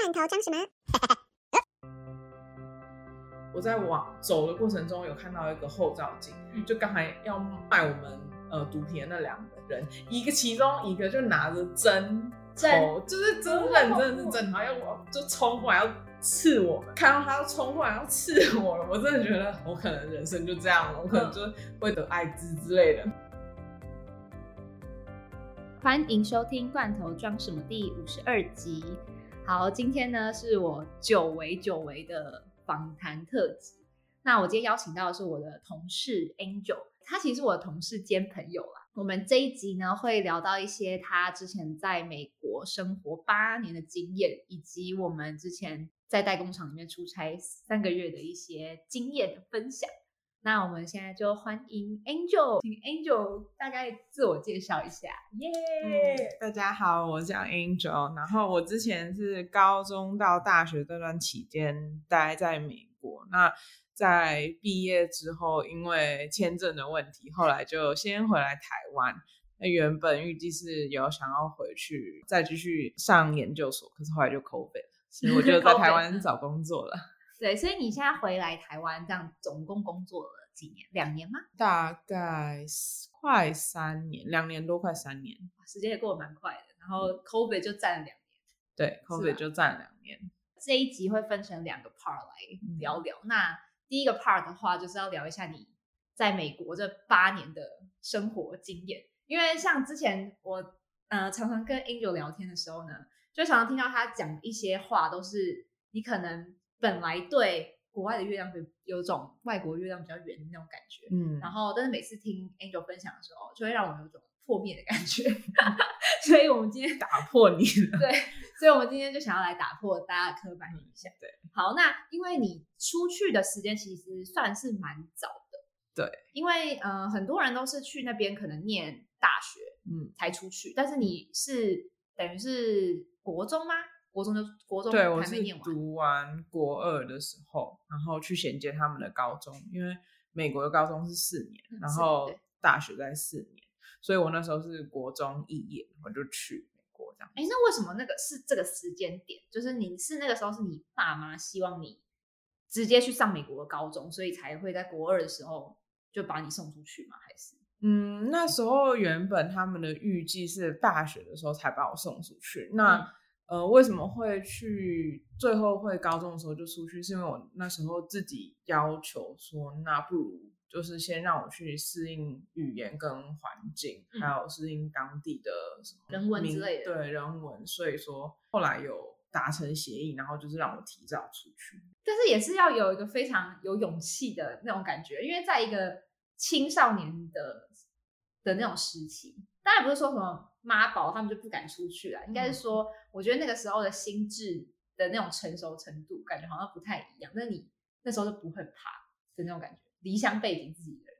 罐头装什么？我在往走的过程中有看到一个后照镜，就刚才要卖我们呃毒品的那两个人，一个其中一个就拿着针针头，就是真认真的是针，然后要往就冲过来要刺我们，看到他要冲过来要刺我了，我真的觉得我可能人生就这样了，我可能就会得艾滋之类的。欢迎收听《罐头装什么》第五十二集。好，今天呢是我久违久违的访谈特辑。那我今天邀请到的是我的同事 Angel，他其实是我的同事兼朋友啦。我们这一集呢会聊到一些他之前在美国生活八年的经验，以及我们之前在代工厂里面出差三个月的一些经验的分享。那我们现在就欢迎 Angel，请 Angel 大概自我介绍一下，耶、大家好，我叫 Angel，然后我之前是高中到大学这段期间待在美国，那在毕业之后，因为签证的问题，后来就先回来台湾。那原本预计是有想要回去再继续上研究所，可是后来就 COVID，所以我就在台湾找工作了。对，所以你现在回来台湾，这样总共工作了几年？两年吗？大概快三年，两年多，快三年。哇时间也过得蛮快的。然后 COVID 就占了两年。对，COVID 就占两年。这一集会分成两个 part 来聊聊。那第一个 part 的话，就是要聊一下你在美国这八年的生活经验。因为像之前我呃常常跟 Angel 聊天的时候呢，就常常听到他讲一些话，都是你可能本来对国外的月亮有有种外国月亮比较圆的那种感觉，嗯，然后但是每次听 Angel 分享的时候，就会让我有种破灭的感觉。所以我们今天打破你了。对，所以我们今天就想要来打破大家的刻板印象。对，好，那因为你出去的时间其实算是蛮早的，对，因为呃很多人都是去那边可能念大学嗯，才出去，但是你是等于是国中吗？国中就国中对，我是读完国二的时候，然后去衔接他们的高中，因为美国的高中是四年，嗯然后大学在四年，所以我那时候是国中肄业，我就去美国这样。哎，那为什么那个是这个时间点？就是你是那个时候是你爸妈希望你直接去上美国的高中，所以才会在国二的时候就把你送出去吗？还是？嗯，那时候原本他们的预计是大学的时候才把我送出去。那、嗯呃，为什么会去最后会高中的时候就出去？是因为我那时候自己要求说，那不如就是先让我去适应语言跟环境，嗯还有适应当地的什么人文之类的对人文。所以说后来有达成协议，然后就是让我提早出去。但是也是要有一个非常有勇气的那种感觉，因为在一个青少年的的那种时期，当然不是说什么妈宝他们就不敢出去了，应该是说，我觉得那个时候的心智的那种成熟程度，感觉好像不太一样。那你那时候就不会怕的那种感觉，离乡背景自己的人，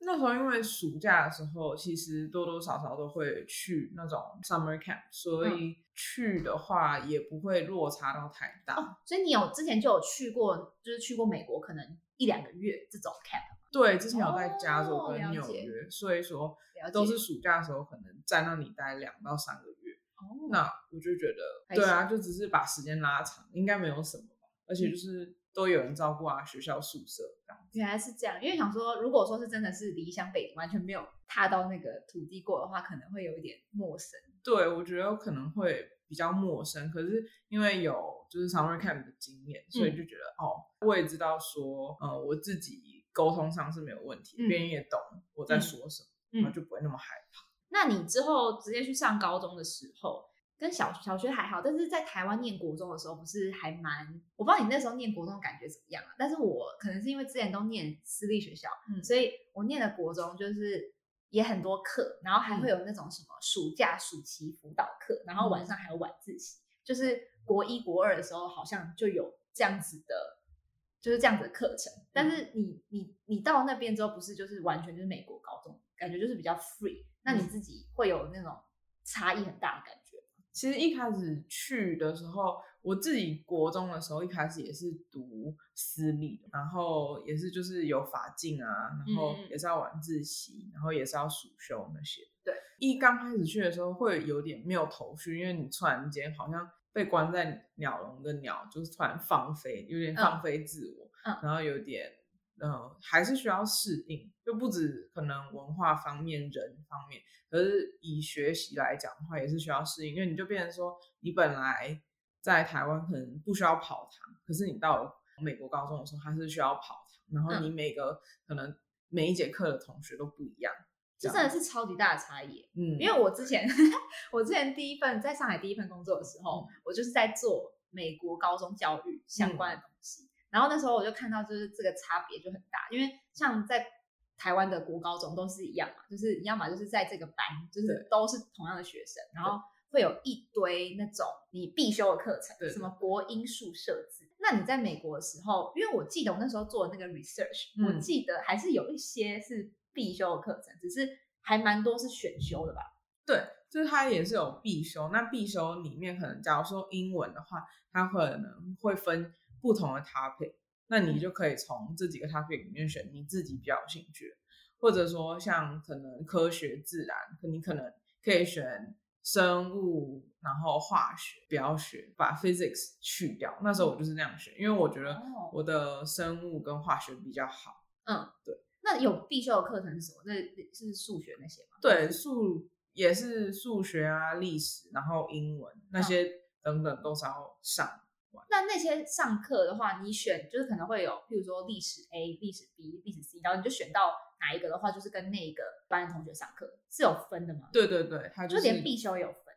那时候因为暑假的时候，其实多多少少都会去那种 summer camp，所嗯。以去的话也不会落差到太大。哦，所以你有之前就有去过，就是去过美国，可能一两个月这种 camp 吗对，之前有在加州哦跟纽约，所以说都是暑假的时候可能在那里待两到三个月。哦，那我就觉得，对啊，就只是把时间拉长，应该没有什么吧。而嗯且就是都有人照顾啊，学校宿舍这样。原来是这样，因为想说，如果说是真的是离乡背景，完全没有踏到那个土地过的话，可能会有一点陌生。对，我觉得可能会比较陌生，可是因为有就是 summer camp 的经验，所以嗯就觉得、哦，我也知道说，呃，我自己沟通上是没有问题，嗯别人也懂我在说什么，嗯然后就不会那么害怕。那你之后直接去上高中的时候，跟小小学还好，但是在台湾念国中的时候，不是还蛮……我不知道你那时候念国中的感觉怎么样啊？但是我可能是因为之前都念私立学校，嗯所以我念的国中就是也很多课，然后还会有那种什么暑假、暑期辅导课，然后晚上还有晚自习。就是国一、国二的时候，好像就有这样子的，就是这样子的课程。但是你你你到那边之后，不是就是完全就是美国高中，感觉就是比较 free。那你自己会有那种差异很大的感觉吗？其实一开始去的时候，我自己国中的时候，一开始也是读私立的，然后也是就是有法进啊，然后也是要晚自习，然后也是要暑修那些。对，一刚开始去的时候会有点没有头绪，因为你突然间好像被关在鸟笼的鸟就是突然放飞，有点放飞自我，嗯然后有点呃还是需要适应，就不止可能文化方面、人方面，可是以学习来讲的话，也是需要适应，因为你就变成说，你本来在台湾可能不需要跑堂，可是你到了美国高中的时候，还是需要跑堂，然后你每个、可能每一节课的同学都不一样，这真的是超级大的差异。嗯，因为我之前 我之前第一份在上海第一份工作的时候，我就是在做美国高中教育相关的东西。然后那时候我就看到，就是这个差别就很大，因为像在台湾的国高中都是一样嘛，就是你要么就是在这个班，就是都是同样的学生，然后会有一堆那种你必修的课程，什么国英数设置。那你在美国的时候，因为我记得我那时候做的那个 research，、嗯我记得还是有一些是必修的课程，只是还蛮多是选修的吧。对，就是它也是有必修。那必修里面可能，假如说英文的话，它可能会分不同的 topic，那你就可以从这几个 topic 里面选你自己比较有兴趣的，或者说像可能科学、自然，你可能可以选生物，然后化学不要学，把 physics 去掉。那时候我就是那样选，因为我觉得哦我的生物跟化学比较好。嗯，对。那有必修的课程是什么？那是数学那些吗？对，数也是数学啊、历史，然后英文那些等等都是要上。那那些上课的话，你选就是可能会有，譬如说历史 A、历史 B、历史 C，然后你就选到哪一个的话，就是跟那一个班的同学上课是有分的吗？对对对，它就是连必修也有分。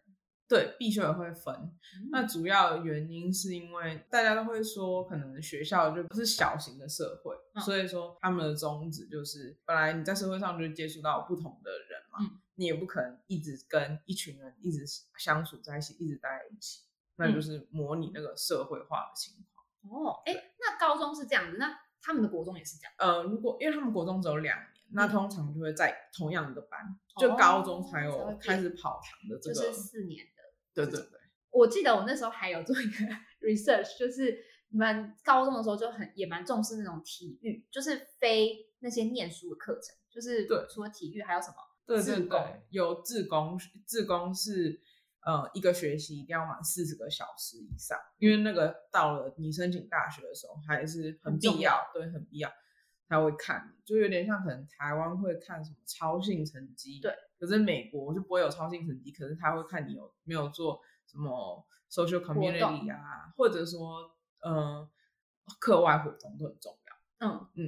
对必修也会分。嗯那主要原因是因为大家都会说，可能学校就不是小型的社会，嗯所以说他们的宗旨就是，本来你在社会上就接触到不同的人嘛，嗯你也不可能一直跟一群人一直相处在一起，一直待在一起，那嗯就是模拟那个社会化的情况。哦，哎，那高中是这样子，那他们的国中也是这样。呃，如果因为他们国中只有两年，那嗯通常就会在同样一个班，哦就高中才有开始跑堂的这个。就是四年的。对对对，我记得我那时候还有做一个 research，就是你们高中的时候就很也蛮重视那种体育，就是非那些念书的课程，就是对除了体育还有什么？对对对，有自工，自工是呃一个学期一定要满四十个小时以上，因为那个到了你申请大学的时候还是很必要，对，很必要。他会看你，就有点像可能台湾会看什么超性成绩，对。可是美国就不会有超性成绩，可是他会看你有没有做什么 social community 啊，或者说呃课外活动都很重要。嗯嗯，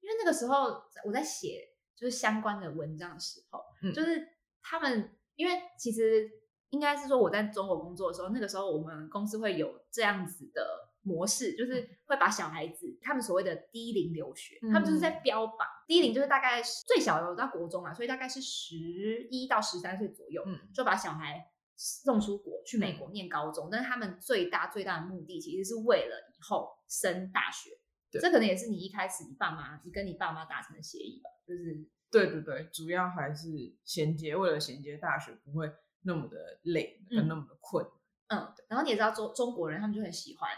因为那个时候我在写就是相关的文章的时候，嗯就是他们因为其实应该是说我在中国工作的时候，那个时候我们公司会有这样子的模式，就是会把小孩子他们所谓的低龄留学，嗯他们就是在标榜低龄，就是大概最小有到国中啊，所以大概是十一到十三岁左右，嗯。就把小孩送出国去美国念高中，但是他们最大最大的目的其实是为了以后升大学。对。这可能也是你一开始你爸妈，你跟你爸妈达成的协议吧，就是对对对，主要还是衔接，为了衔接大学不会那么的累，那么的困。嗯，然后你也知道中中国人他们就很喜欢，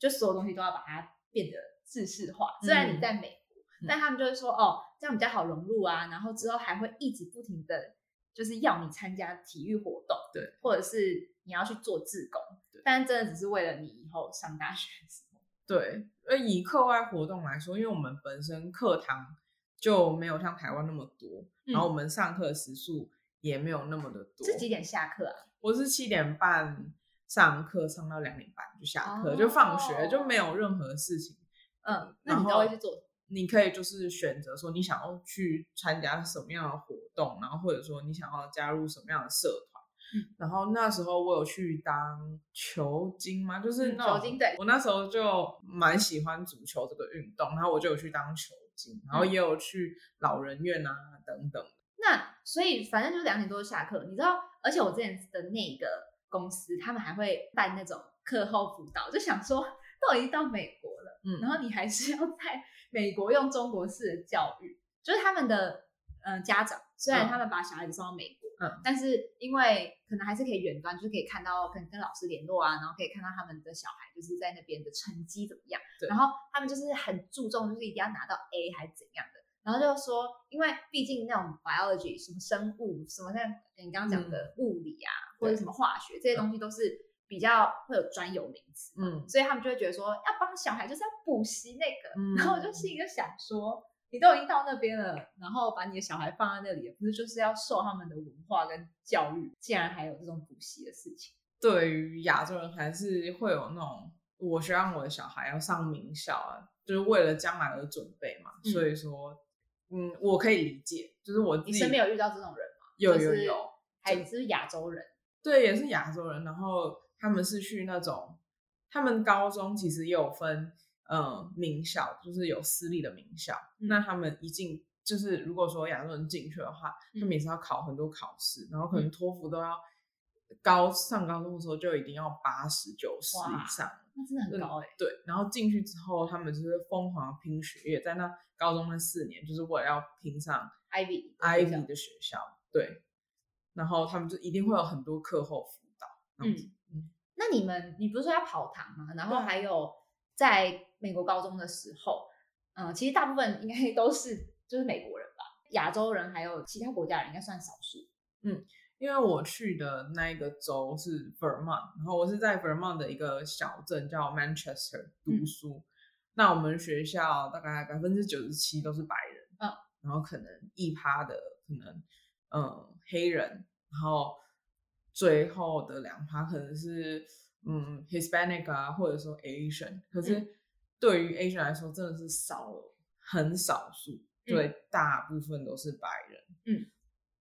就所有东西都要把它变得制式化。虽然你在美国，嗯但他们就会说哦，这样比较好融入啊，然后之后还会一直不停的，就是要你参加体育活动，对，或者是你要去做志工，对但真的只是为了你以后上大学的时候。对，而以课外活动来说，因为我们本身课堂就没有像台湾那么多，嗯然后我们上课时数也没有那么的多。是几点下课啊？我是七点半上课，上到两点半就下课，哦就放学，就没有任何事情。嗯，那你都会去做？你可以就是选择说你想要去参加什么样的活动，然后或者说你想要加入什么样的社团。嗯然后那时候我有去当球精嘛，就是嗯那种、球精对我那时候就蛮喜欢足球这个运动，然后我就有去当球精，然后嗯也有去老人院啊等等。那所以反正就两点多就下课，你知道？而且我之前的那个公司，他们还会办那种课后辅导，就想说都已经到美国了，嗯然后你还是要在美国用中国式的教育，就是他们的呃家长，虽然嗯他们把小孩子送到美国，嗯但是因为可能还是可以远端，就是可以看到，可能跟老师联络啊，然后可以看到他们的小孩就是在那边的成绩怎么样，对然后他们就是很注重，就是一定要拿到 A 还是怎样的。然后就说，因为毕竟那种 biology 什么生物什么像你刚刚讲的物理啊，或者什么化学这些东西都是比较会有专有名词，嗯所以他们就会觉得说要帮小孩就是要补习那个，嗯然后我就心里就想说，你都已经到那边了，然后把你的小孩放在那里，不是就是要受他们的文化跟教育，竟然还有这种补习的事情，对于亚洲人还是会有那种，我希望我的小孩要上名校啊，就是为了将来而准备嘛。嗯所以说，嗯，我可以理解，就是我自己你身边有遇到这种人吗？有有有，还是亚洲人？对，也是亚洲人，然后他们是去那种，他们高中其实也有分，呃，名校，就是有私立的名校。嗯那他们一进，就是如果说亚洲人进去的话，他们也是要考很多考试，然后可能嗯托福都要高上高中的时候就一定要八十九十以上。那真的很高哎、对，然后进去之后，他们就是疯狂拼学业，在那高中那四年，就是为了要拼上 Ivy Ivy 的学校。对，然后他们就一定会有很多课后辅导。嗯嗯那你们，你不是说要跑堂吗？然后对还有在美国高中的时候，嗯、其实大部分应该都是就是美国人吧，亚洲人还有其他国家人应该算少数。因为我去的那一个州是 Vermont，然后我是在 Vermont 的一个小镇叫 Manchester 读嗯书。那我们学校大概百分之九十七都是白人，嗯，然后可能一趴的可能嗯黑人，然后最后的两趴可能是嗯 Hispanic 啊，或者说 Asian。可是嗯对于 Asian 来说，真的是少了很少数，嗯对，大部分都是白人。嗯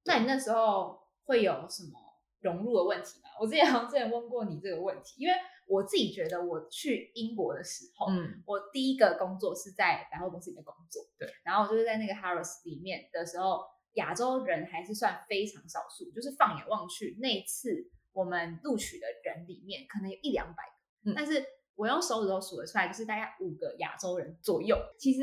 那你那时候会有什么融入的问题吗？我之前好像之前问过你这个问题，因为我自己觉得我去英国的时候，嗯我第一个工作是在百货公司里面工作，对，然后就是在那个 Harris 里面的时候，亚洲人还是算非常少数，就是放眼望去，那一次我们录取的人里面可能有一两百个，嗯但是我用手指头数得出来，就是大概五个亚洲人左右。其实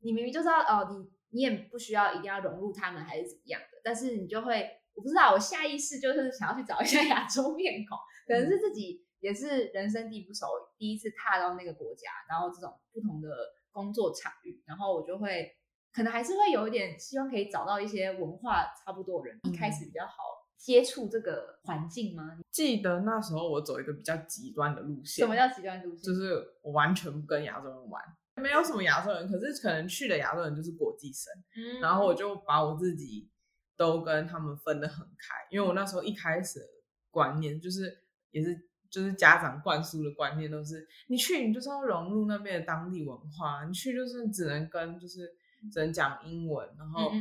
你明明就知道哦，你你也不需要一定要融入他们还是怎么样的，但是你就会，我不知道，我下意识就是想要去找一下 亚洲面孔，可能是自己也是人生地不熟，第一次踏到那个国家，然后这种不同的工作场域，然后我就会可能还是会有一点希望可以找到一些文化差不多的人，一开始比较好接触这个环境吗？记得那时候我走一个比较极端的路线，什么叫极端路线？就是我完全不跟亚洲人玩，没有什么亚洲人，可是可能去的亚洲人就是国际生，嗯然后我就把我自己都跟他们分得很开，因为我那时候一开始的观念就是也是就是家长灌输的观念都是，你去你就是要融入那边的当地文化，你去就是只能跟就是只能讲英文，然后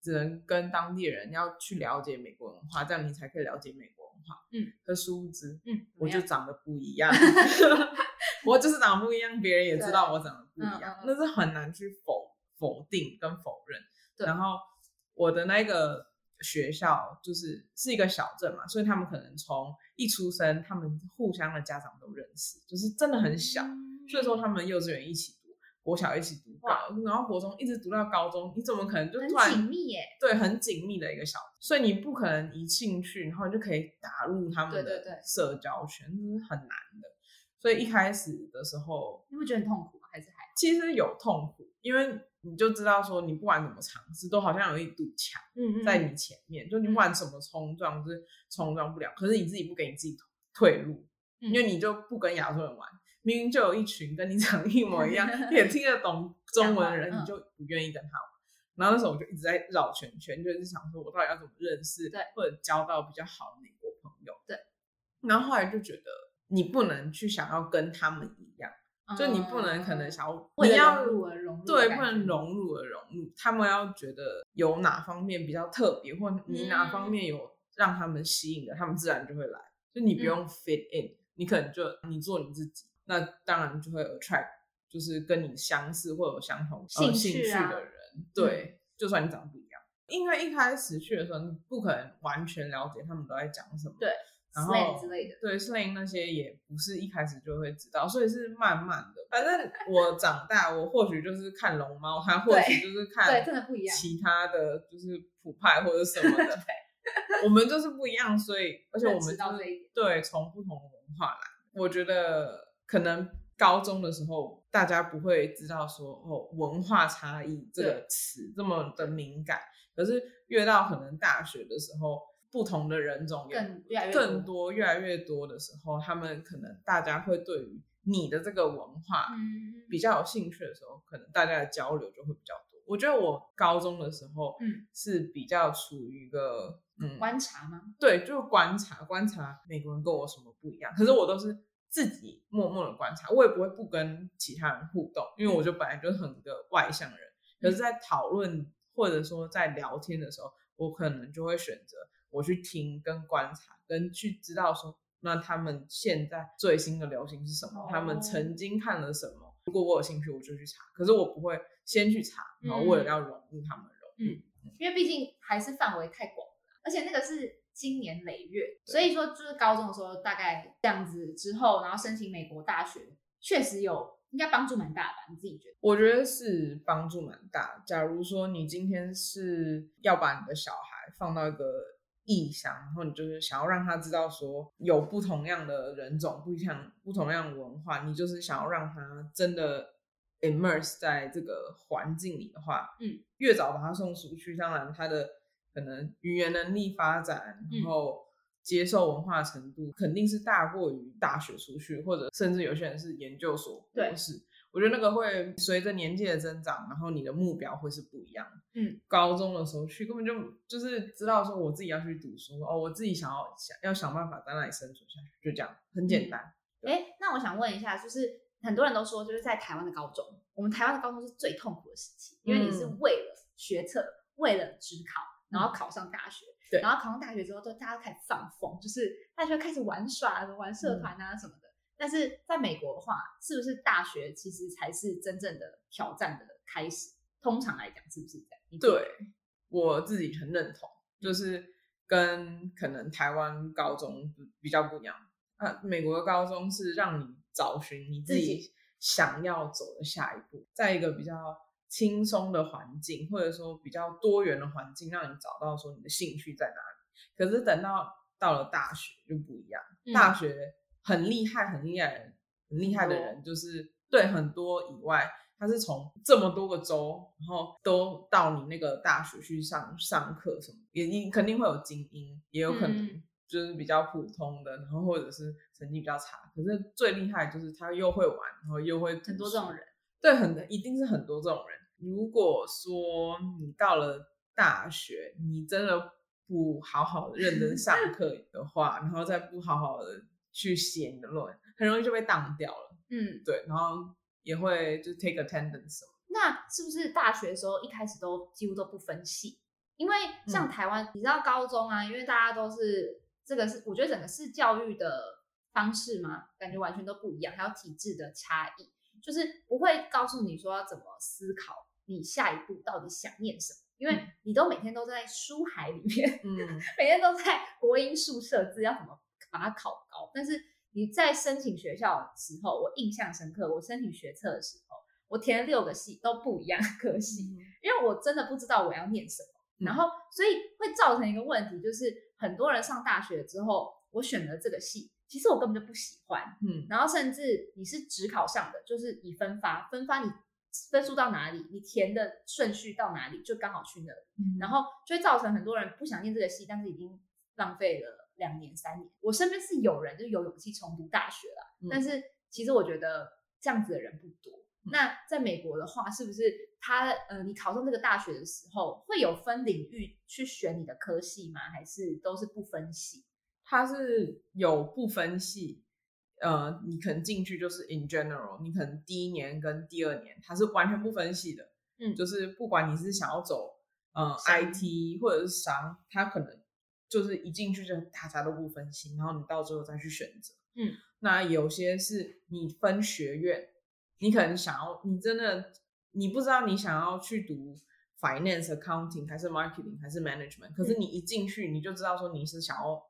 只能跟当地人要去了解美国文化，这样你才可以了解美国文化。嗯，可殊不知，嗯，我就长得不一样，我就是长得不一样，别人也知道我长得不一样，那是很难去否否定跟否认。然后我的那个学校就是是一个小镇嘛，所以他们可能从一出生，他们互相的家长都认识，就是真的很小，嗯所以说他们幼稚园一起读，国小一起读然后国中一直读到高中，你怎么可能就突然很紧密耶。对，很紧密的一个小，所以你不可能一进去，然后你就可以打入他们的社交圈，这是很难的。所以一开始的时候，你会觉得很痛苦吗？还是还？其实有痛苦，因为你就知道说，你不管怎么尝试，都好像有一堵墙嗯在你前面，就你不管怎么冲撞，就是冲撞不了。可是你自己不给你自己退路，因为你就不跟亚洲人玩，明明就有一群跟你长得一模一样，也听得懂中文的人，你就不愿意跟他玩。然后那时候我就一直在绕圈圈，就是想说我到底要怎么认识，对，或者交到比较好的美国朋友，对。然后后来就觉得你不能去想要跟他们一样，就你不能可能想要嗯你要融入而融入对，不能觉融入而融入，他们要觉得有哪方面比较特别，或你哪方嗯面有让他们吸引的，他们自然就会来。就你不嗯用 fit in，、你可能就你做你自己，那当然就会 attract，就是跟你相似或有相同兴呃、兴趣的人。对，就算你长得不一样，因为一开始去的时候，你不可能完全了解他们都在讲什么。对然后之类的。对 slang 那些也不是一开始就会知道，所以是慢慢的。反正我长大，我或许就是看龙猫，他或许就是看对真的不一样其他的就是普派或者什么的。我们就是不一样，所以而且我们就是到这一点对从不同的文化来。我觉得可能高中的时候大家不会知道说哦文化差异这个词这么的敏感，可是越到可能大学的时候，不同的人种更越来越更多越来越多的时候，他们可能大家会对于你的这个文化嗯比较有兴趣的时候，可能大家的交流就会比较多。我觉得我高中的时候，嗯，是比较处于一个嗯，观察吗？对，就是观察观察美国人跟我什么不一样。可是我都是自己默默的观察，我也不会不跟其他人互动，因为我就本来就是很个外向人。可是，在讨论或者说在聊天的时候，我可能就会选择我去听、跟观察、跟去知道说，那他们现在最新的流行是什么，他们曾经看了什么。如果我有兴趣，我就去查。可是我不会先去查，然后为了要融入他们的融入。因为毕竟还是范围太广了，而且那个是经年累月，所以说就是高中的时候大概这样子之后，然后申请美国大学，确实有应该帮助蛮大的吧？你自己觉得？我觉得是帮助蛮大。假如说你今天是要把你的小孩放到一个异乡，然后你就是想要让他知道说有不同样的人种、不一样不同样的文化，你就是想要让他真的 immerse 在这个环境里的话，嗯，越早把他送出去，当然他的可能语言能力发展，嗯然后接受文化程度肯定是大过于大学出去，或者甚至有些人是研究所博士。我觉得那个会随着年纪的增长，然后你的目标会是不一样。嗯，高中的时候去根本就就是知道说我自己要去读书哦，我自己想要想要想办法在那里生存下去，就这样，很简单。哎、那我想问一下，就是很多人都说，就是在台湾的高中，我们台湾的高中是最痛苦的时期，因为你是嗯为了学测，为了职考，然后考上大学，对然后考上大学之后，都大家都开始放风，就是大家就开始玩耍、玩社团啊什么的。但是在美国的话，是不是大学其实才是真正的挑战的开始？通常来讲，是不是这样？对我自己很认同，就是跟可能台湾高中比较不一样。啊，美国的高中是让你找寻你自自己想要走的下一步，在一个比较轻松的环境，或者说比较多元的环境，让你找到说你的兴趣在哪里。可是等到到了大学就不一样，嗯大学很厉害、很厉害人，很厉害的人，就是对很多以外，他是从这么多个州，然后都到你那个大学去上上课什么，也你肯定会有精英，也有可能嗯就是比较普通的，然后或者是成绩比较差。可是最厉害就是他又会玩，然后又会很多这种人，对，很一定是很多这种人。如果说你到了大学，你真的不好好的认真上课的话，然后再不好好的去写你的论文，很容易就被挡掉了。嗯，对，然后也会就 take attendance 什么。那是不是大学的时候一开始都几乎都不分系？因为像嗯台湾，你知道高中啊，因为大家都是这个是，我觉得整个是教育的方式嘛，感觉完全都不一样，还有体制的差异，就是不会告诉你说要怎么思考你下一步到底想念什么，因为嗯你都每天都在书海里面，嗯，每天都在国音数设置要怎么把它考高，但是你在申请学校的时候，我印象深刻，我申请学测的时候，我填了六个系都不一样的科系，因为我真的不知道我要念什么，嗯。然后所以会造成一个问题，就是很多人上大学之后，我选了这个系，其实我根本就不喜欢，嗯。然后甚至你是只考上的，就是以分发，分发你分数到哪里，你填的顺序到哪里，就刚好去那里。嗯。然后就会造成很多人不想念这个系，但是已经浪费了两年三年。我身边是有人就是有勇气重读大学了，嗯但是其实我觉得这样子的人不多。嗯那在美国的话，是不是他呃，你考上这个大学的时候，会有分领域去选你的科系吗？还是都是不分系？它是有不分系，呃，你可能进去就是 in general，你可能第一年跟第二年它是完全不分系的，嗯就是不管你是想要走呃 IT 或者是商，它可能就是一进去就大家都不分心，然后你到最后再去选择。嗯，那有些是你分学院，你可能想要，你真的你不知道你想要去读 finance、accounting 还是 marketing 还是 management，可是嗯你一进去你就知道说你是想要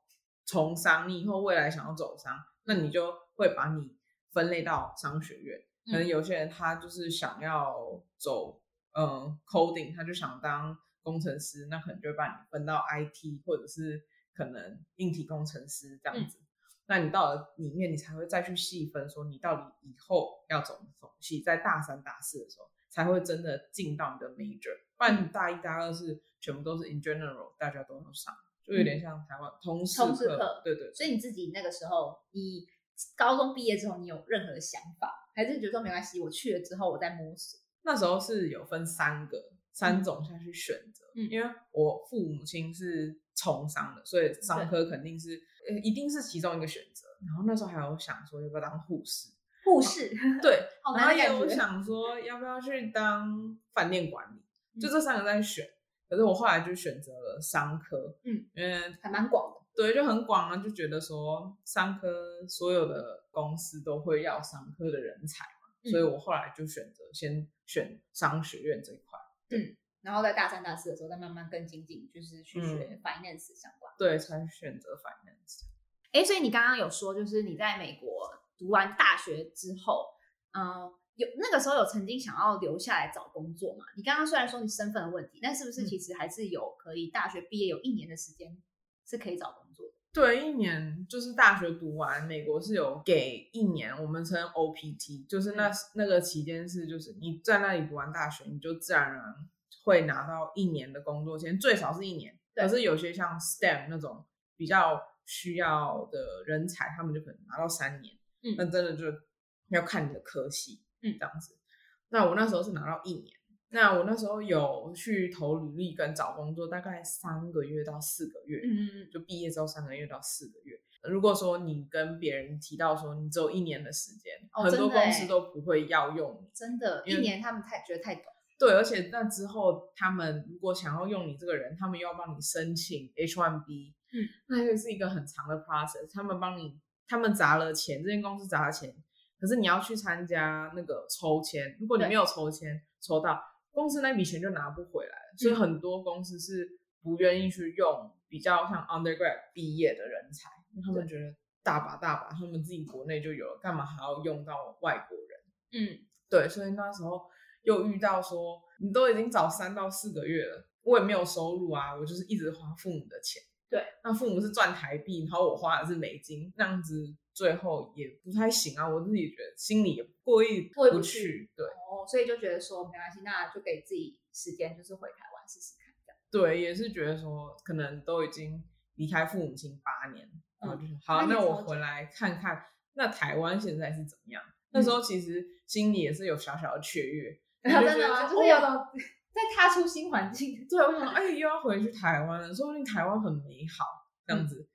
从商，你以后未来想要走商，那你就会把你分类到商学院。可能嗯有些人他就是想要走嗯、呃 coding，他就想当工程师，那可能就会把你分到 IT 或者是可能硬体工程师这样子。那你到了里面，你才会再去细分，说你到底以后要走什么系，在大三、大四的时候才会真的进到你的 major，不然你大一、大二是全部都是 in general，大家都要上。就有点像台湾通识通识课对对。所以你自己那个时候，你高中毕业之后，你有任何的想法，还是觉得说没关系，我去了之后我再摸索？那时候是有分三个三种下去选择，嗯因为我父母亲是从商的，所以商科肯定是呃一定是其中一个选择。然后那时候还有想说要不要当护士，护士，对，好然后也有。想说要不要去当饭店管理，就嗯这三个在选。可是我后来就选择了商科，嗯，因为还蛮广的。对就很广啊，就觉得说商科所有的公司都会要商科的人才嘛，嗯所以我后来就选择先选商学院这一块，然后在大三、大四的时候，再慢慢更精进，就是去学嗯 finance 相关。对，才选择 finance。哎，所以你刚刚有说，就是你在美国读完大学之后，嗯、有那个时候有曾经想要留下来找工作嘛？你刚刚虽然说你身份的问题，但是不是嗯其实还是有可以大学毕业有一年的时间是可以找工作的？对，一年就是大学读完，美国是有给一年，我们称 OPT，就是那、那个期间是，就是你在那里读完大学，你就自然而然会拿到一年的工作签，最少是一年。对可是有些像 STEM 那种比较需要的人才，他们就可能拿到三年。嗯那真的就要看你的科系，嗯这样子。那我那时候是拿到一年。那我那时候有去投履历跟找工作，大概三个月到四个月。嗯就毕业之后三个月到四个月。如果说你跟别人提到说你只有一年的时间，哦很多公司都不会要用你。真的，一年他们太觉得太短。对，而且那之后他们如果想要用你这个人，他们又要帮你申请 H1B，嗯，那又是一个很长的 process。他们帮你，他们砸了钱，这间公司砸了钱，可是你要去参加那个抽签，如果你没有抽签抽到，公司那笔钱就拿不回来了。所以嗯很多公司是不愿意去用比较像 undergrad 毕业的人才，因为他们觉得大把大把，他们自己国内就有了，干嘛还要用到外国人？嗯，对，所以那时候又遇到说，你都已经找三到四个月了，我也没有收入啊，我就是一直花父母的钱。对，那父母是赚台币，然后我花的是美金，那样子最后也不太行啊。我自己觉得心里也过意不过意不去去。对哦，所以就觉得说没关系，那就给自己时间，就是回台湾试试看这样。对，也是觉得说，可能都已经离开父母亲八年，然后就是、好，那我回来看看，那台湾现在是怎么样？那时候其实心里也是有小小的雀跃，然后就真的就是有哦 在踏出新环境。对，我想说，哎，又要回去台湾了，说不定台湾很美好，这样子，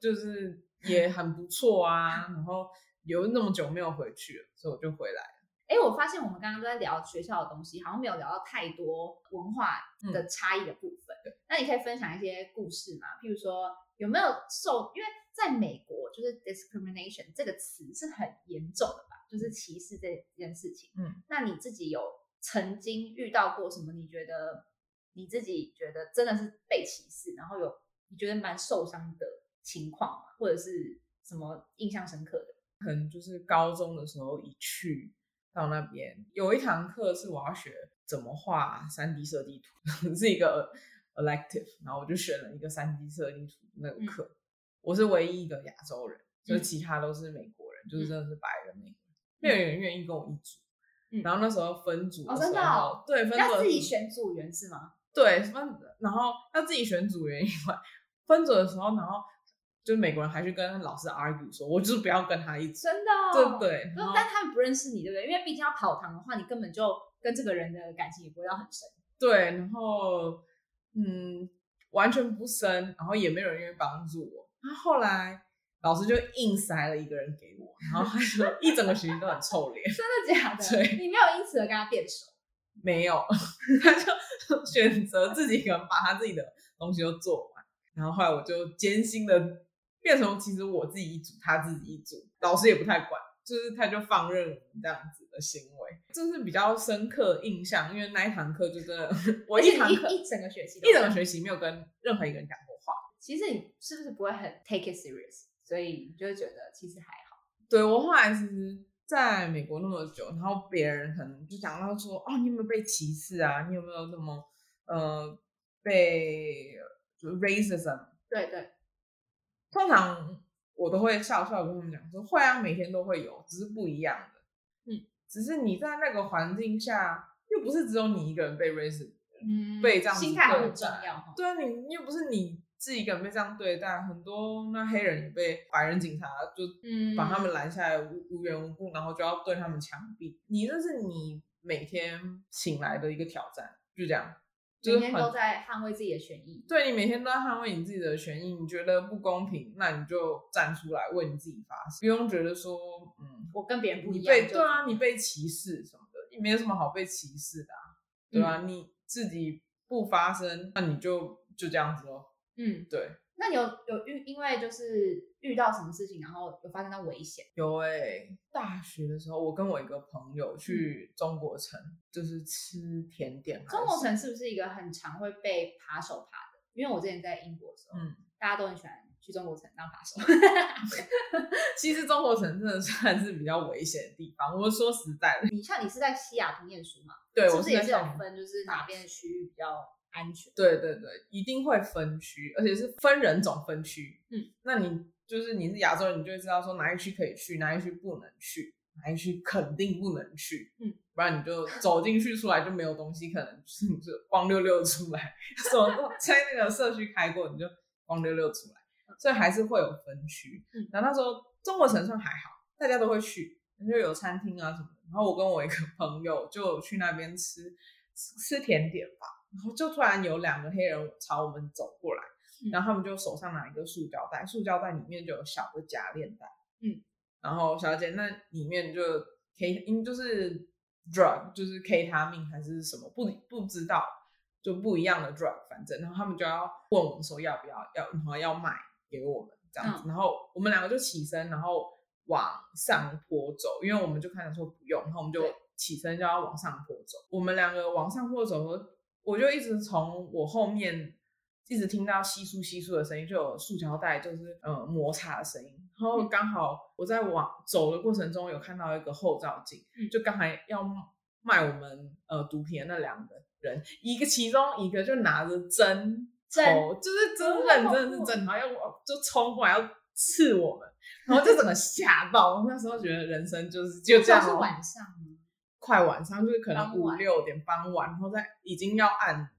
就是也很不错啊。然后有那么久没有回去了，所以我就回来了。哎，我发现我们刚刚都在聊学校的东西，好像没有聊到太多文化的差异的部分。那你可以分享一些故事吗？譬如说，有没有受？因为在美国，就是 discrimination 这个词是很严重的吧，就是歧视这这件事情。嗯，那你自己有曾经遇到过什么？你觉得你自己觉得真的是被歧视，然后有你觉得蛮受伤的情况吗？或者是什么印象深刻的？可能就是高中的时候一去到那边，有一堂课是我要学怎么画三 D 设计图，是一个 elective，然后我就选了一个三 D 设计图那个课。我是唯一一个亚洲人，就是其他都是美国人，就是真的是白人美国人，没有人愿意跟我一组。嗯然后那时候分组的哦时候，真的哦对分组要自己选组员是吗？对分，然后要自己选组员以外，分组的时候，然后就是美国人还去跟老师 argue 说，我就是不要跟他一起，真的、哦，对对，然后但他们不认识你，对不对？因为毕竟要跑堂的话，你根本就跟这个人的感情也不会到很深。对，然后嗯，完全不深，然后也没有人愿意帮助我。然后后来老师就硬塞了一个人给我，然后他说 一整个学期都很臭脸，真的假的？对你没有因此而跟他变熟。没有，他就选择自己可能把他自己的东西都做完，然后后来我就艰辛的变成其实我自己一组，他自己一组，老师也不太管，就是他就放任我们这样子的行为，这是比较深刻印象，因为那一堂课就真的我一堂课一一整个学期都一整个学期没有跟任何一个人讲过话。其实你是不是不会很 take it serious？所以你就会觉得其实还好。对我后来其实在美国那么久，然后别人可能就讲到说，哦，你有没有被歧视啊？你有没有那么呃被 racism？对对，通常我都会笑笑跟他们讲说，会啊，每天都会有，只是不一样的。嗯，只是你在那个环境下，又不是只有你一个人被 racism，嗯被这样子心态很重要。对啊，你你又不是你自己一个人被这样对待，很多那黑人也被白人警察就嗯把他们拦下来无无缘无故，然后就要对他们枪毙。你这是你每天醒来的一个挑战，就这样，就每天都在捍卫自己的权益。对你每天都在捍卫你自己的权益，你觉得不公平，那你就站出来为你自己发声，不用觉得说，嗯，我跟别人不一样，对啊，你被歧视什么的，你没有什么好被歧视的、啊，对吧啊，你自己不发声，那你就就这样子咯。嗯，对，那你有有遇因为就是遇到什么事情，然后有发生到危险？有诶、大学的时候，我跟我一个朋友嗯去中国城，就是吃甜点。中国城是不是一个很常会被扒手扒的？因为我之前在英国的时候，嗯，大家都很喜欢去中国城当扒手。其实中国城真的算是比较危险的地方。我说实在的，你像你是在西雅图念书嘛？对是不是也是有分，就是哪边的区域比较安全？对对对，一定会分区，而且是分人种分区。嗯，那你就是你是亚洲人，你就会知道说哪一区可以去，哪一区不能去，哪一区肯定不能去。嗯，不然你就走进去出来就没有东西，可能就是你就光溜溜出来。什么都在那个社区开过，你就光溜溜出来，所以还是会有分区。嗯然后那时候中国城算还好，大家都会去，就有餐厅啊什么的。然后我跟我一个朋友就去那边吃吃吃甜点吧，然后就突然有两个黑人朝我们走过来，嗯然后他们就手上拿一个塑胶袋，塑胶袋里面就有小的夹链袋，嗯，然后小姐那里面就 K 因就是 drug 就是 K 他命还是什么不不知道，就不一样的 drug，反正然后他们就要问我们说要不要要然后要卖给我们这样子，嗯然后我们两个就起身，然后往上坡走，因为我们就看始说不用，然后我们就起身就要往上坡走。我们两个往上坡走的时候，我就一直从我后面一直听到稀疏稀疏的声音，就有塑胶袋就是呃摩擦的声音。然后嗯刚好我在往走的过程中有看到一个后照镜，嗯就刚才要卖我们呃毒品的那两个人，一个其中一个就拿着针针头，就是真哦认真的是针，然后要就冲过来要刺我们，然后就整个吓到。我那时候觉得人生就是就这样晚上吗？快晚上，就是可能五六点傍晚，然后在已经要暗，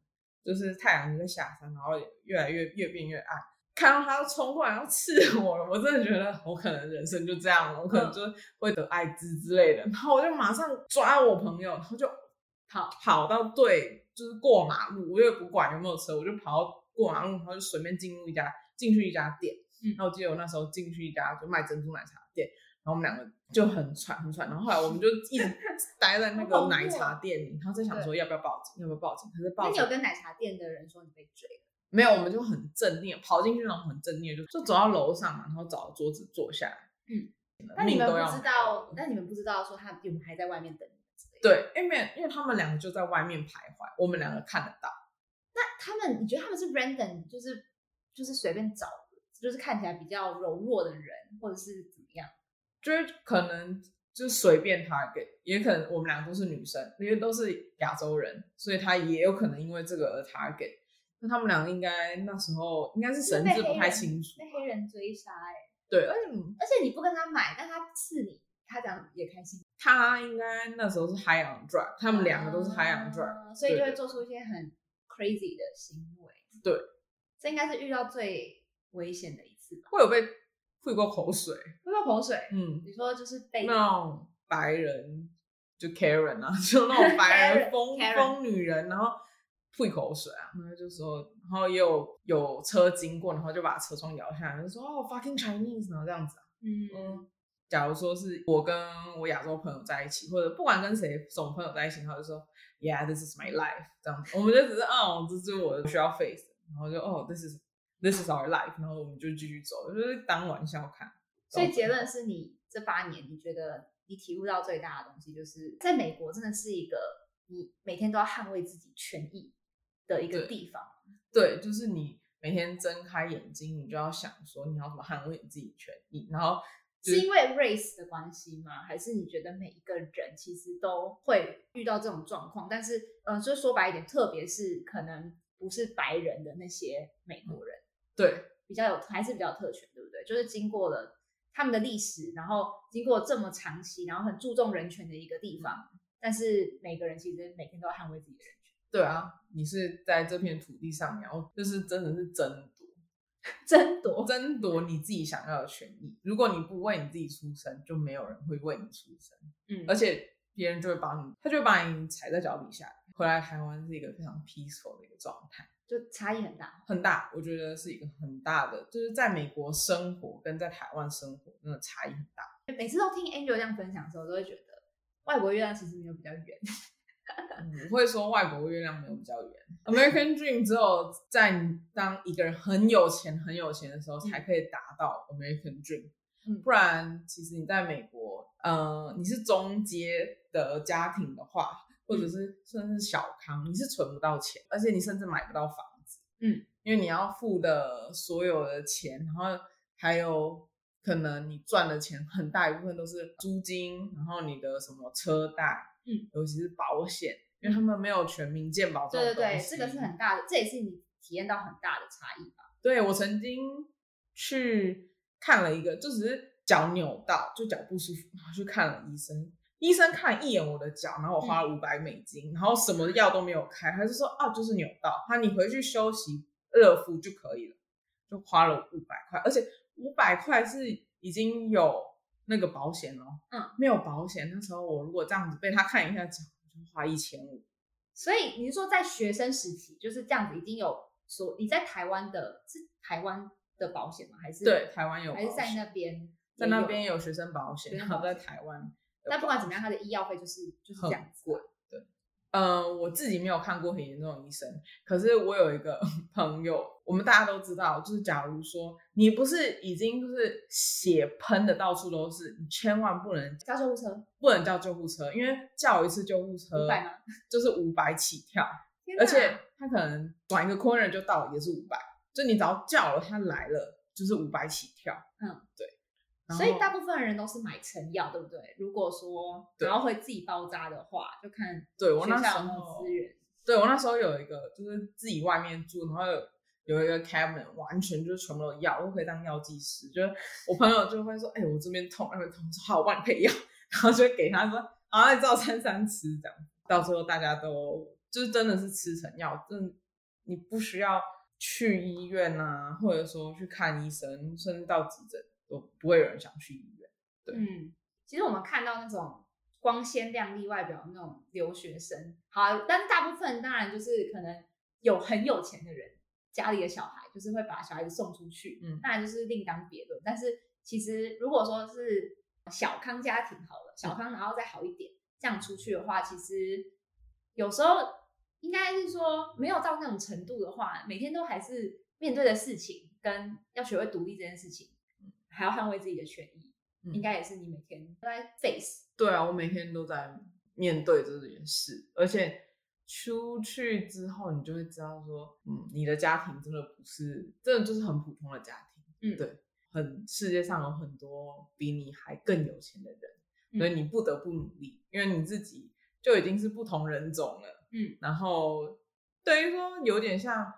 就是太阳在下山，然后越来越越变越暗。看到他要冲过来要刺我了，我真的觉得我可能人生就这样了，我可能嗯就会得艾滋之类的。然后我就马上抓我朋友，然后就跑，跑到对，就是过马路，我也不管有没有车，我就跑到过马路，然后就随便进入一家进去一家店。嗯然后我记得我那时候进去一家就卖珍珠奶茶店，然后我们两个就很喘很喘，然后后来我们就一直 待在那个奶茶店里，然后在想说要不要报警，要不要报警，可是报警那你有跟奶茶店的人说你被追了？没有，我们就很镇定，跑进去然后很镇定，就就走到楼上嘛，然后找桌子坐下来。嗯，那那你们不知道，那你们不知道说他有没有还在外面等你们之类的？对，因为因为他们两个就在外面徘徊，我们两个看得到。那他们，你觉得他们是 random，就是就是随便找的，就是看起来比较柔弱的人，或者是？就是可能就随便他给，也可能我们两个都是女生，因为都是亚洲人，所以他也有可能因为这个而他给。那他们两个应该那时候应该是神志不太清楚，被黑人追杀哎、对，而且而且你不跟他买，但他刺你，他这样也开心。他应该那时候是 high on drug，他们两个都是 high on drug，、啊所以就会做出一些很 crazy 的行为。对，这应该是遇到最危险的一次吧？会有被吐过口水，会过口水，嗯，你说就是被那种白人就 Karen 啊，就那种白人疯疯女人，然后吐口水啊，然后就说，然后也有有车经过，然后就把车窗摇下来，就说哦 fucking Chinese，然后这样子啊，嗯嗯。假如说是我跟我亚洲朋友在一起，或者不管跟谁什么朋友在一起，他就说，Yeah，this is my life，这样子，我们就只是哦，这是我需要 face，然后就哦，this is this is our life，然后我们就继续走，就是当玩笑看。所以结论是你这八年，你觉得你体悟到最大的东西，就是在美国真的是一个你每天都要捍卫自己权益的一个地方。对，就是你每天睁开眼睛，你就要想说你要怎么捍卫你自己权益，然后就是因为 race 的关系吗？还是你觉得每一个人其实都会遇到这种状况？但是，呃，就说白一点，特别是可能不是白人的那些美国人，对比较有还是比较特权，对不对？就是经过了他们的历史，然后经过这么长期，然后很注重人权的一个地方，但是每个人其实每天都要捍卫自己的人权。对啊，你是在这片土地上，然后就是真的是争夺，争夺。争夺你自己想要的权益。如果你不为你自己出生，就没有人会为你出声，嗯而且别人就会把你，他就会把你踩在脚底下。回来台湾是一个非常 peaceful 的一个状态，就差异很大。很大，我觉得是一个很大的，就是在美国生活跟在台湾生活真的差异很大。每次都听 Angel 这样分享的时候，都会觉得外国月亮其实没有比较圆。嗯我会说外国月亮没有比较圆，American Dream 只有在你当一个人很有钱很有钱的时候才可以达到 American Dream，、嗯不然其实你在美国，呃，你是中阶的家庭的话，或者是甚至是小康，你是存不到钱，而且你甚至买不到房子，嗯，因为你要付的所有的钱，然后还有可能你赚的钱很大一部分都是租金，然后你的什么车贷，嗯，尤其是保险，因为他们没有全民健保这对对对，这个是很大的，这也是你体验到很大的差异吧。对我曾经去看了一个，就只是脚扭到，就脚不舒服，然后去看了医生。医生看一眼我的脚，然后我花了五百美金，然后什么药都没有开，他就说啊，就是扭到，他你回去休息热敷就可以了，就花了五百块，而且五百块是已经有那个保险哦，嗯，没有保险，那时候我如果这样子被他看一下脚，就花一千五，所以你是说在学生时期就是这样子，已经有所你在台湾的是台湾的保险吗？还是对，台湾有保险，还是在那边在那边有学生保险，然后在台湾。但不管怎么样，他的医药费就是就是这样子。贵。对，呃，我自己没有看过很严重的医生，可是我有一个 朋友，我们大家都知道，就是假如说你不是已经就是血喷的到处都是，你千万不能叫救护车不能叫救护车，因为叫一次救护车？就是五百起跳，而且他可能转一个 corner 就到，也是五百，就你只要叫了他来了，就是五百起跳。嗯，对。然所以大部分人都是买成药，对不对？如果说然后会自己包扎的话，就看对我那时候资源。对我那时候有一个，就是自己外面住，然后有有一个 cabinet，完全就是全部都药，我可以当药剂师。就是我朋友就会说，哎、我这边痛，那边痛，我说好，我帮你配药，然后就会给他说，啊，你照三三吃这样。到时候大家都就是真的是吃成药，真的你不需要去医院啊，或者说去看医生，甚至到急诊都不会有人想去医院。对嗯，其实我们看到那种光鲜亮丽外表的那种留学生，好啊、但是大部分当然就是可能有很有钱的人，家里的小孩就是会把小孩子送出去，嗯当然就是另当别论。但是其实如果说是小康家庭好了，小康然后再好一点，这样出去的话，其实有时候应该是说没有到那种程度的话，每天都还是面对的事情跟要学会独立这件事情，还要捍卫自己的权益。嗯应该也是你每天都在 face。对啊，我每天都在面对这件事，而且出去之后，你就会知道说，嗯，你的家庭真的不是，真的就是很普通的家庭，嗯对，很世界上有很多比你还更有钱的人，嗯所以你不得不努力，因为你自己就已经是不同人种了，嗯，然后等于说有点像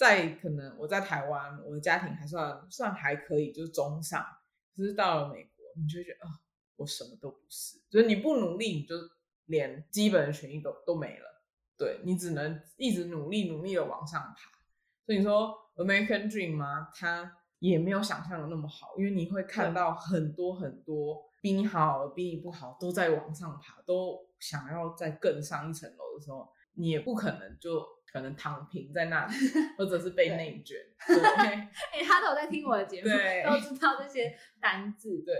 在可能我在台湾，我的家庭还算算还可以，就是中上，可是到了美国，你就会觉得啊、我什么都不是，就是你不努力，你就连基本的权益都都没了，对你只能一直努力努力的往上爬。所以你说 American Dream 吗？它也没有想象的那么好，因为你会看到很多很多比你好、比你不好都在往上爬，都想要再更上一层楼的时候，你也不可能就可能躺平在那里，或者是被内卷。对 哎、他都有在听我的节目，都知道这些单字。对，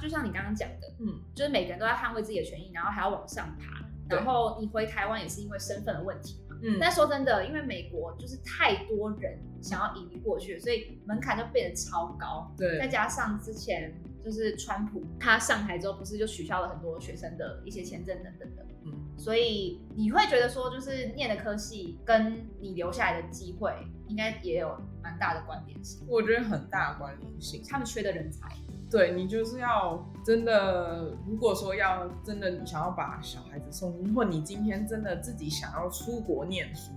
就像你刚刚讲的，嗯，就是每个人都在捍卫自己的权益，然后还要往上爬。然后你回台湾也是因为身份的问题嘛。嗯但说真的，因为美国就是太多人想要移民过去，所以门槛就变得超高。对再加上之前就是川普他上台之后，不是就取消了很多学生的一些签证等等的。嗯，所以你会觉得说，就是念的科系跟你留下来的机会，应该也有蛮大的关联性。我觉得很大的关联性。他们缺的人才，对你就是要真的，如果说要真的你想要把小孩子送进，或你今天真的自己想要出国念书，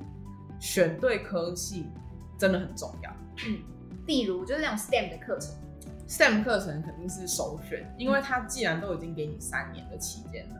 选对科系真的很重要。嗯，例如就是那种 STEM 的课程，STEM 课程肯定是首选，因为它既然都已经给你三年的期间了，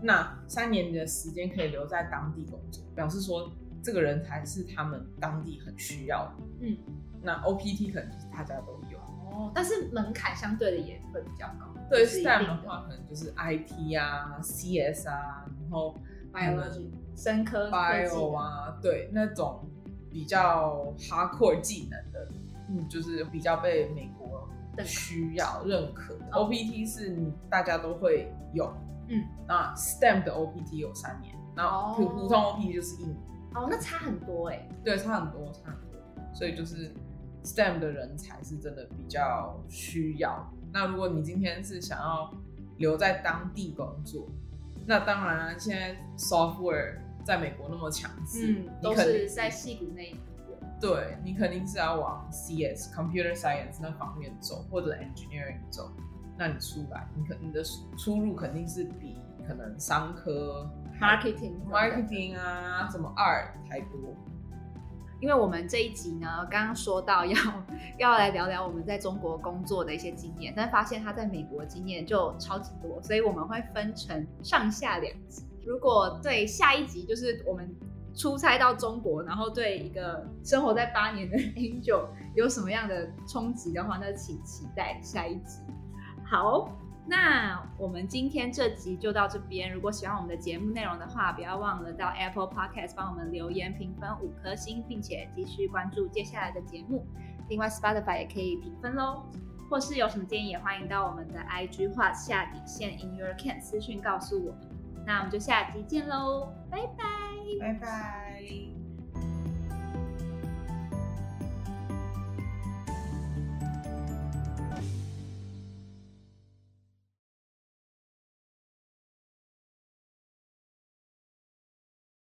那三年的时间可以留在当地工作，表示说这个人才是他们当地很需要的。嗯，那 OPT 可能就是大家都有。哦，但是门槛相对的也会比较高。对，STEM 的话，可能就是 IT 啊、CS 啊，然后 biology 生科 bio 啊，对，那种比较 hardcore 技能的，嗯，就是比较被美国需要认可。OPT 是你大家都会有，嗯，那 STEM 的 OPT 有三年，然后普哦普通 OPT 就是一年，哦，那差很多哎、对，差很多，差很多，所以就是 STEM 的人才是真的比较需要。那如果你今天是想要留在当地工作，那当然啊，现在 software 在美国那么强势，嗯，都是在戏谷那一对你肯定是要往 CS computer science 那方面走，或者 engineering 走。那你出来，你可你的出入肯定是比可能商科 marketing marketing 啊，什么 art 还多。因为我们这一集呢，刚刚说到要 要来聊聊我们在中国工作的一些经验，但发现他在美国经验就超级多，所以我们会分成上下两集。如果对下一集就是我们出差到中国，然后对一个生活在八年的 Angel 有什么样的冲击的话，那请期待下一集。好，那我们今天这集就到这边。如果喜欢我们的节目内容的话，不要忘了到 Apple Podcast 帮我们留言评分五颗星，并且继续关注接下来的节目。另外，Spotify 也可以评分喽。或是有什么建议，也欢迎到我们的 IG 画下底线 In Your Can 私讯告诉我们。那我们就下集见喽，拜拜。拜拜。